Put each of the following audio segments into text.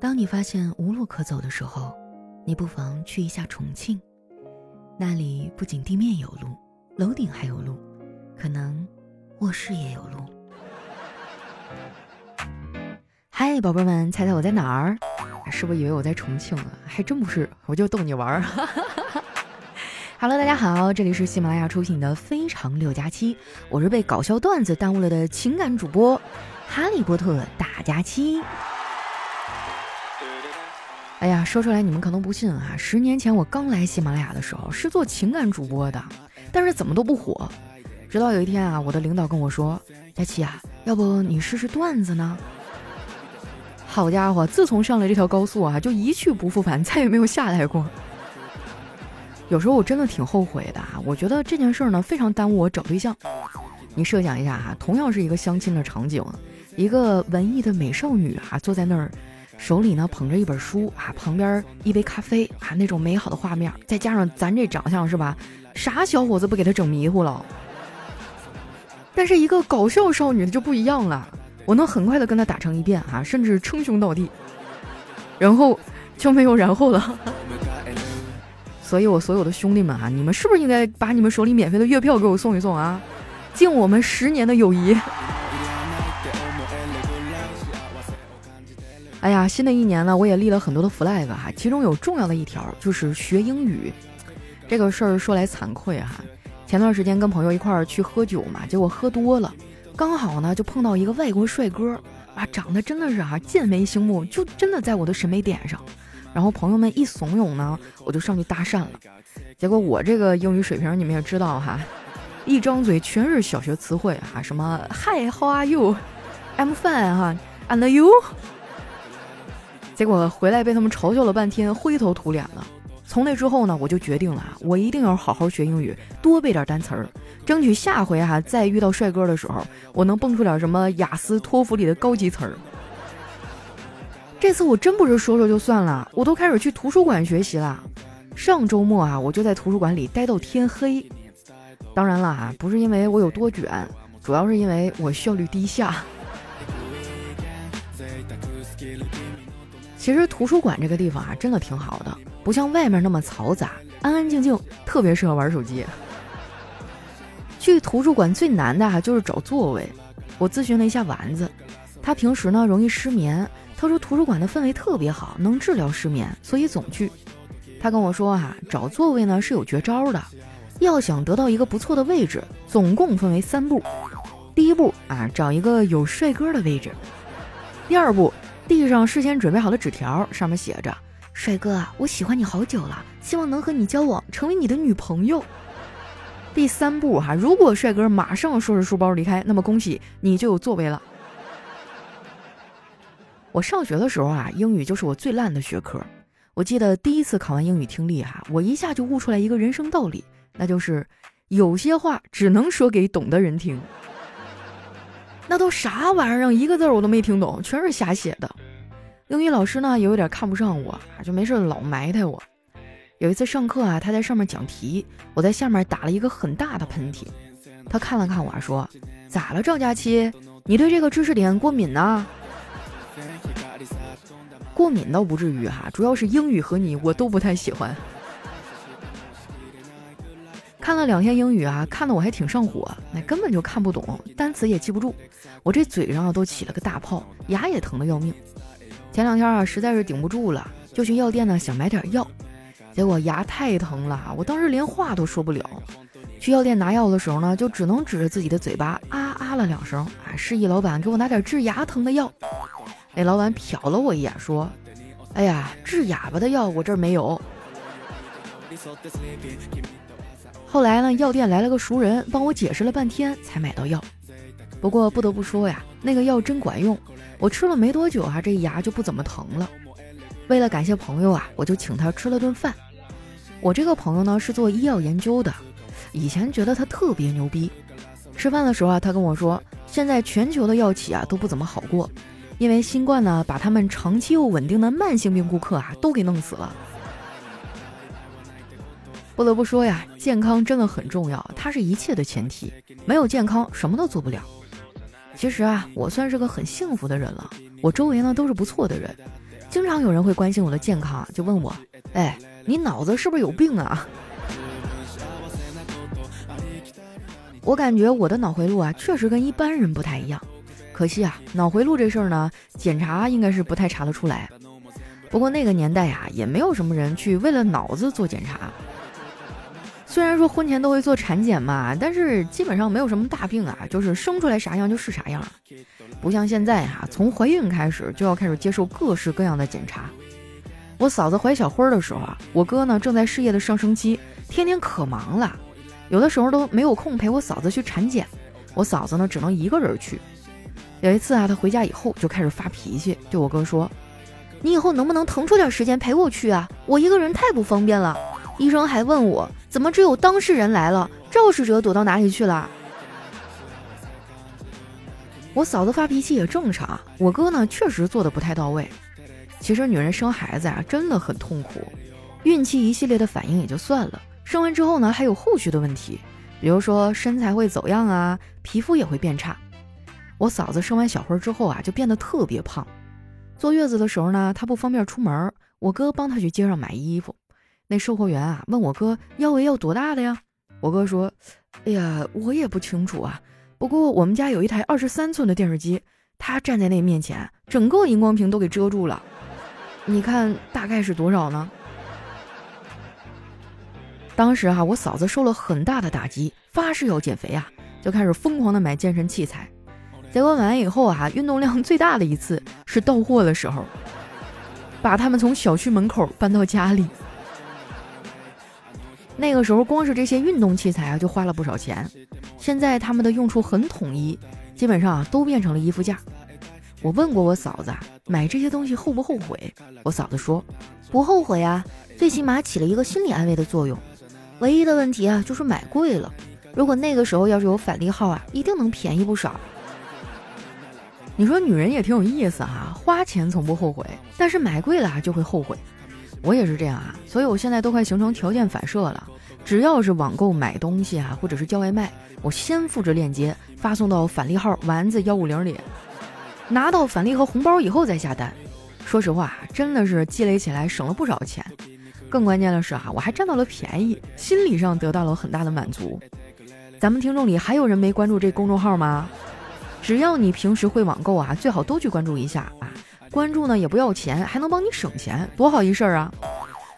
当你发现无路可走的时候，你不妨去一下重庆，那里不仅地面有路，楼顶还有路，可能卧室也有路。嗨，宝贝们，猜猜我在哪儿？是不是以为我在重庆啊？还真不是，我就逗你玩儿。Hello，大家好，这里是喜马拉雅出品的《非常六加七》，我是被搞笑段子耽误了的情感主播哈利波特大假期。哎呀，说出来你们可能不信啊！十年前我刚来喜马拉雅的时候是做情感主播的，但是怎么都不火。直到有一天啊，我的领导跟我说：“佳琪啊，要不你试试段子呢？”好家伙，自从上了这条高速啊，就一去不复返，再也没有下来过。有时候我真的挺后悔的啊！我觉得这件事儿呢，非常耽误我找对象。你设想一下哈，同样是一个相亲的场景，一个文艺的美少女啊，坐在那儿。手里呢捧着一本书啊，旁边一杯咖啡啊，那种美好的画面，再加上咱这长相是吧？啥小伙子不给他整迷糊了？但是一个搞笑少女就不一样了，我能很快的跟他打成一片啊，甚至称兄道弟，然后就没有然后了。所以我所有的兄弟们啊，你们是不是应该把你们手里免费的月票给我送一送啊？敬我们十年的友谊。哎呀，新的一年呢，我也立了很多的 flag 哈，其中有重要的一条就是学英语。这个事儿说来惭愧哈，前段时间跟朋友一块儿去喝酒嘛，结果喝多了，刚好呢就碰到一个外国帅哥，啊，长得真的是啊剑眉星目，就真的在我的审美点上。然后朋友们一怂恿呢，我就上去搭讪了。结果我这个英语水平你们也知道哈，一张嘴全是小学词汇啊，什么 Hi，How are you？I'm fine 哈，And you？结果回来被他们嘲笑了半天，灰头土脸的。从那之后呢，我就决定了，我一定要好好学英语，多背点单词儿，争取下回哈再遇到帅哥的时候，我能蹦出点什么雅思、托福里的高级词儿。这次我真不是说说就算了，我都开始去图书馆学习了。上周末啊，我就在图书馆里待到天黑。当然了啊，不是因为我有多卷，主要是因为我效率低下。其实图书馆这个地方啊，真的挺好的，不像外面那么嘈杂，安安静静，特别适合玩手机。去图书馆最难的啊，就是找座位。我咨询了一下丸子，他平时呢容易失眠，他说图书馆的氛围特别好，能治疗失眠，所以总去。他跟我说啊，找座位呢是有绝招的，要想得到一个不错的位置，总共分为三步。第一步啊，找一个有帅哥的位置。第二步。地上事先准备好的纸条，上面写着：“帅哥，我喜欢你好久了，希望能和你交往，成为你的女朋友。”第三步哈，如果帅哥马上收拾书包离开，那么恭喜你就有座位了。我上学的时候啊，英语就是我最烂的学科。我记得第一次考完英语听力哈，我一下就悟出来一个人生道理，那就是有些话只能说给懂的人听。那都啥玩意儿？一个字我都没听懂，全是瞎写的。英语老师呢也有点看不上我，就没事老埋汰我。有一次上课啊，他在上面讲题，我在下面打了一个很大的喷嚏。他看了看我说：“咋了，赵佳琪？你对这个知识点过敏呢？”过敏倒不至于哈，主要是英语和你我都不太喜欢。看了两天英语啊，看得我还挺上火，那根本就看不懂，单词也记不住，我这嘴上都起了个大泡，牙也疼得要命。前两天啊，实在是顶不住了，就去药店呢想买点药，结果牙太疼了，我当时连话都说不了。去药店拿药的时候呢，就只能指着自己的嘴巴啊啊了两声，啊，示意老板给我拿点治牙疼的药。那老板瞟了我一眼，说：“哎呀，治哑巴的药我这儿没有。”后来呢，药店来了个熟人，帮我解释了半天才买到药。不过不得不说呀，那个药真管用，我吃了没多久啊，这牙就不怎么疼了。为了感谢朋友啊，我就请他吃了顿饭。我这个朋友呢是做医药研究的，以前觉得他特别牛逼。吃饭的时候啊，他跟我说，现在全球的药企啊都不怎么好过，因为新冠呢把他们长期又稳定的慢性病顾客啊都给弄死了。不得不说呀，健康真的很重要，它是一切的前提。没有健康，什么都做不了。其实啊，我算是个很幸福的人了，我周围呢都是不错的人。经常有人会关心我的健康，就问我：“哎，你脑子是不是有病啊？”我感觉我的脑回路啊，确实跟一般人不太一样。可惜啊，脑回路这事儿呢，检查应该是不太查得出来。不过那个年代呀，也没有什么人去为了脑子做检查。虽然说婚前都会做产检嘛，但是基本上没有什么大病啊，就是生出来啥样就是啥样。不像现在哈，从怀孕开始就要开始接受各式各样的检查。我嫂子怀小辉的时候啊，我哥呢正在事业的上升期，天天可忙了，有的时候都没有空陪我嫂子去产检。我嫂子呢只能一个人去。有一次啊，她回家以后就开始发脾气，对我哥说：“你以后能不能腾出点时间陪我去啊？我一个人太不方便了。医生还问我，怎么只有当事人来了，肇事者躲到哪里去了？”我嫂子发脾气也正常，我哥呢确实做的不太到位。其实女人生孩子啊真的很痛苦，孕期一系列的反应也就算了，生完之后呢还有后续的问题，比如说身材会走样啊，皮肤也会变差。我嫂子生完小辉之后啊，就变得特别胖。坐月子的时候呢，她不方便出门，我哥帮她去街上买衣服。那售货员啊，问我哥腰围要多大的呀？我哥说：“哎呀，我也不清楚啊。不过我们家有一台二十三寸的电视机，他站在那面前，整个荧光屏都给遮住了。你看大概是多少呢？”当时哈，我嫂子受了很大的打击，发誓要减肥啊，就开始疯狂的买健身器材。结果买完以后啊，运动量最大的一次是到货的时候，把他们从小区门口搬到家里。那个时候光是这些运动器材啊，就花了不少钱。现在他们的用处很统一，基本上啊都变成了衣服架。我问过我嫂子买这些东西后不后悔，我嫂子说不后悔啊，最起码起了一个心理安慰的作用。唯一的问题啊就是买贵了，如果那个时候要是有返利号啊，一定能便宜不少。你说女人也挺有意思哈，花钱从不后悔，但是买贵了就会后悔。我也是这样啊，所以我现在都快形成条件反射了。只要是网购买东西啊，或者是叫外卖，我先复制链接发送到返利号丸子幺五零里，拿到返利和红包以后再下单。说实话，真的是积累起来省了不少钱。更关键的是哈，我还占到了便宜，心理上得到了很大的满足。咱们听众里还有人没关注这公众号吗？只要你平时会网购啊，最好都去关注一下啊！关注呢也不要钱，还能帮你省钱，多好一事儿啊！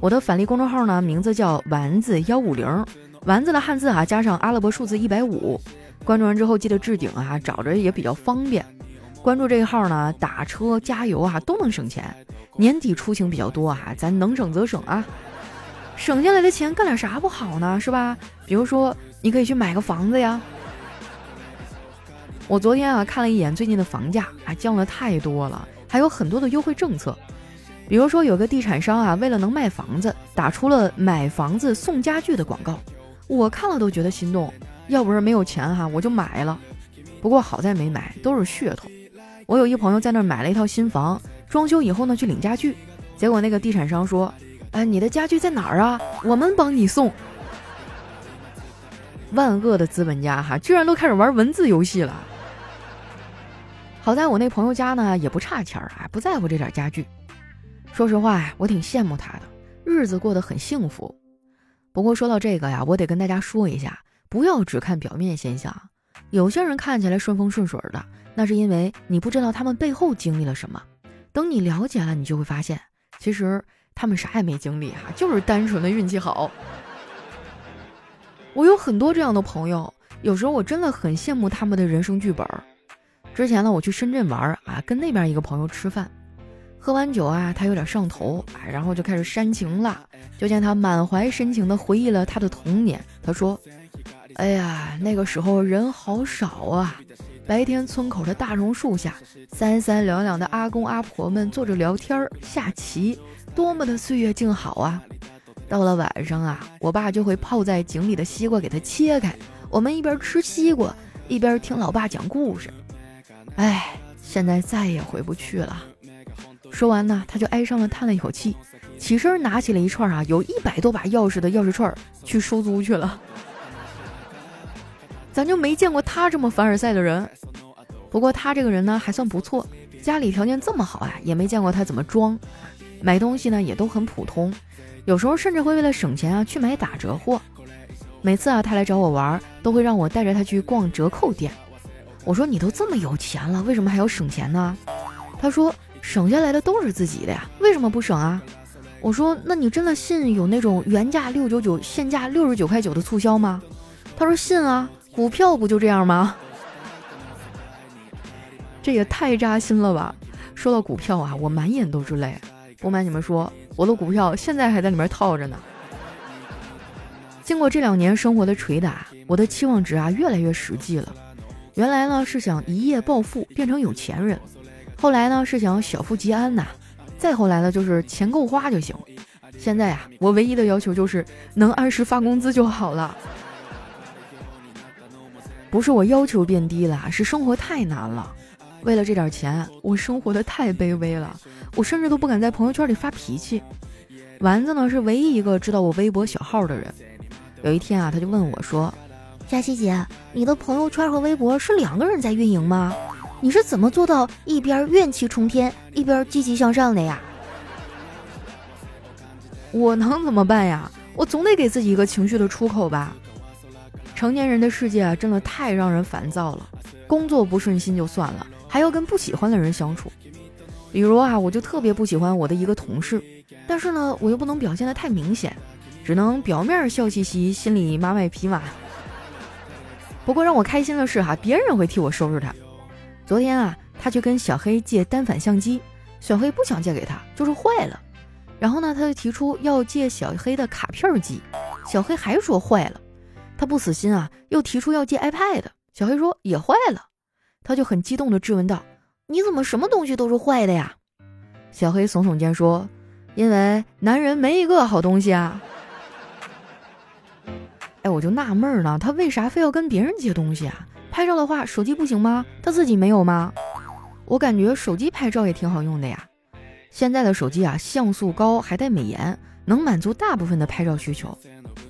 我的返利公众号呢，名字叫丸子幺五零，丸子的汉字啊加上阿拉伯数字一百五。关注完之后记得置顶啊，找着也比较方便。关注这个号呢，打车加油啊都能省钱。年底出行比较多啊，咱能省则省啊！省下来的钱干点啥不好呢？是吧？比如说你可以去买个房子呀。我昨天啊看了一眼最近的房价，啊降了太多了，还有很多的优惠政策。比如说有个地产商啊，为了能卖房子，打出了买房子送家具的广告，我看了都觉得心动。要不是没有钱哈，我就买了。不过好在没买，都是噱头。我有一朋友在那儿买了一套新房，装修以后呢去领家具，结果那个地产商说：“哎，你的家具在哪儿啊？我们帮你送。”万恶的资本家哈，居然都开始玩文字游戏了。好在我那朋友家呢也不差钱儿啊，不在乎这点家具。说实话，我挺羡慕他的，日子过得很幸福。不过说到这个呀，我得跟大家说一下，不要只看表面现象。有些人看起来顺风顺水的，那是因为你不知道他们背后经历了什么。等你了解了，你就会发现，其实他们啥也没经历哈，就是单纯的运气好。我有很多这样的朋友，有时候我真的很羡慕他们的人生剧本儿。之前呢，我去深圳玩啊，跟那边一个朋友吃饭，喝完酒啊，他有点上头啊，然后就开始煽情了。就见他满怀深情地回忆了他的童年。他说：“哎呀，那个时候人好少啊，白天村口的大榕树下，三三两两的阿公阿婆们坐着聊天下棋，多么的岁月静好啊！到了晚上啊，我爸就会泡在井里的西瓜给他切开，我们一边吃西瓜，一边听老爸讲故事。”哎，现在再也回不去了。说完呢，他就哀伤的叹了一口气，起身拿起了一串啊，有一百多把钥匙的钥匙串去收租去了。咱就没见过他这么凡尔赛的人。不过他这个人呢，还算不错，家里条件这么好啊，也没见过他怎么装。买东西呢也都很普通，有时候甚至会为了省钱啊去买打折货。每次啊他来找我玩，都会让我带着他去逛折扣店。我说你都这么有钱了，为什么还要省钱呢？他说省下来的都是自己的呀，为什么不省啊？我说那你真的信有那种原价六九九，现价六十九块九的促销吗？他说信啊，股票不就这样吗？这也太扎心了吧！说到股票啊，我满眼都是泪。不瞒你们说，我的股票现在还在里面套着呢。经过这两年生活的捶打，我的期望值啊越来越实际了。原来呢是想一夜暴富变成有钱人，后来呢是想小富即安呐，再后来呢就是钱够花就行。现在啊，我唯一的要求就是能按时发工资就好了。不是我要求变低了，是生活太难了。为了这点钱，我生活的太卑微了，我甚至都不敢在朋友圈里发脾气。丸子呢是唯一一个知道我微博小号的人。有一天啊，他就问我说。佳琪姐，你的朋友圈和微博是两个人在运营吗？你是怎么做到一边怨气冲天，一边积极向上的呀？我能怎么办呀？我总得给自己一个情绪的出口吧。成年人的世界啊，真的太让人烦躁了。工作不顺心就算了，还要跟不喜欢的人相处。比如啊，我就特别不喜欢我的一个同事，但是呢，我又不能表现的太明显，只能表面笑嘻嘻，心里马买匹马。不过让我开心的是哈，别人会替我收拾他。昨天啊，他去跟小黑借单反相机，小黑不想借给他，就是坏了。然后呢，他就提出要借小黑的卡片机，小黑还说坏了。他不死心啊，又提出要借 iPad，小黑说也坏了。他就很激动地质问道：“你怎么什么东西都是坏的呀？”小黑耸耸肩说：“因为男人没一个好东西啊。”哎，我就纳闷儿呢，他为啥非要跟别人借东西啊？拍照的话，手机不行吗？他自己没有吗？我感觉手机拍照也挺好用的呀。现在的手机啊，像素高，还带美颜，能满足大部分的拍照需求。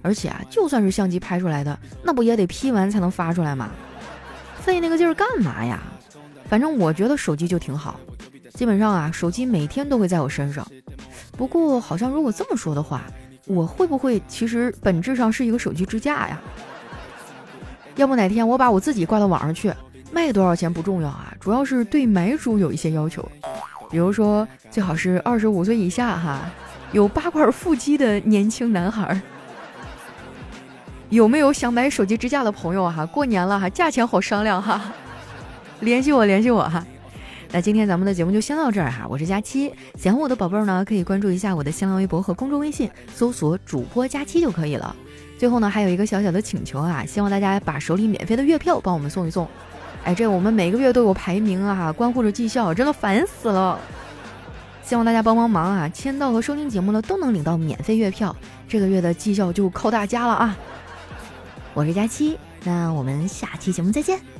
而且啊，就算是相机拍出来的，那不也得 P 完才能发出来吗？费那个劲儿干嘛呀？反正我觉得手机就挺好，基本上啊，手机每天都会在我身上。不过好像如果这么说的话。我会不会其实本质上是一个手机支架呀？要不哪天我把我自己挂到网上去，卖多少钱不重要啊，主要是对买主有一些要求，比如说最好是二十五岁以下哈，有八块腹肌的年轻男孩。有没有想买手机支架的朋友哈？过年了哈，价钱好商量哈，联系我联系我哈。那今天咱们的节目就先到这儿哈，我是佳期，喜欢我的宝贝儿呢，可以关注一下我的新浪微博和公众微信，搜索主播佳期就可以了。最后呢，还有一个小小的请求啊，希望大家把手里免费的月票帮我们送一送。哎，这我们每个月都有排名啊，关乎着绩效，真的烦死了。希望大家帮帮忙啊，签到和收听节目呢都能领到免费月票，这个月的绩效就靠大家了啊。我是佳期，那我们下期节目再见。